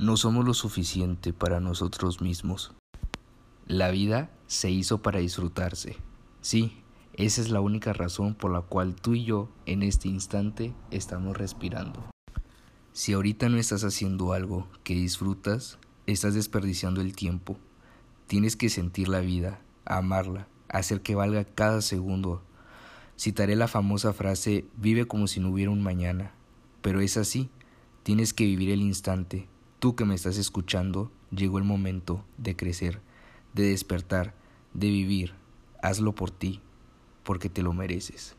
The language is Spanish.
No somos lo suficiente para nosotros mismos. La vida se hizo para disfrutarse. Sí, esa es la única razón por la cual tú y yo en este instante estamos respirando. Si ahorita no estás haciendo algo que disfrutas, estás desperdiciando el tiempo. Tienes que sentir la vida, amarla, hacer que valga cada segundo. Citaré la famosa frase vive como si no hubiera un mañana, pero es así, tienes que vivir el instante, Tú que me estás escuchando, llegó el momento de crecer, de despertar, de vivir. Hazlo por ti, porque te lo mereces.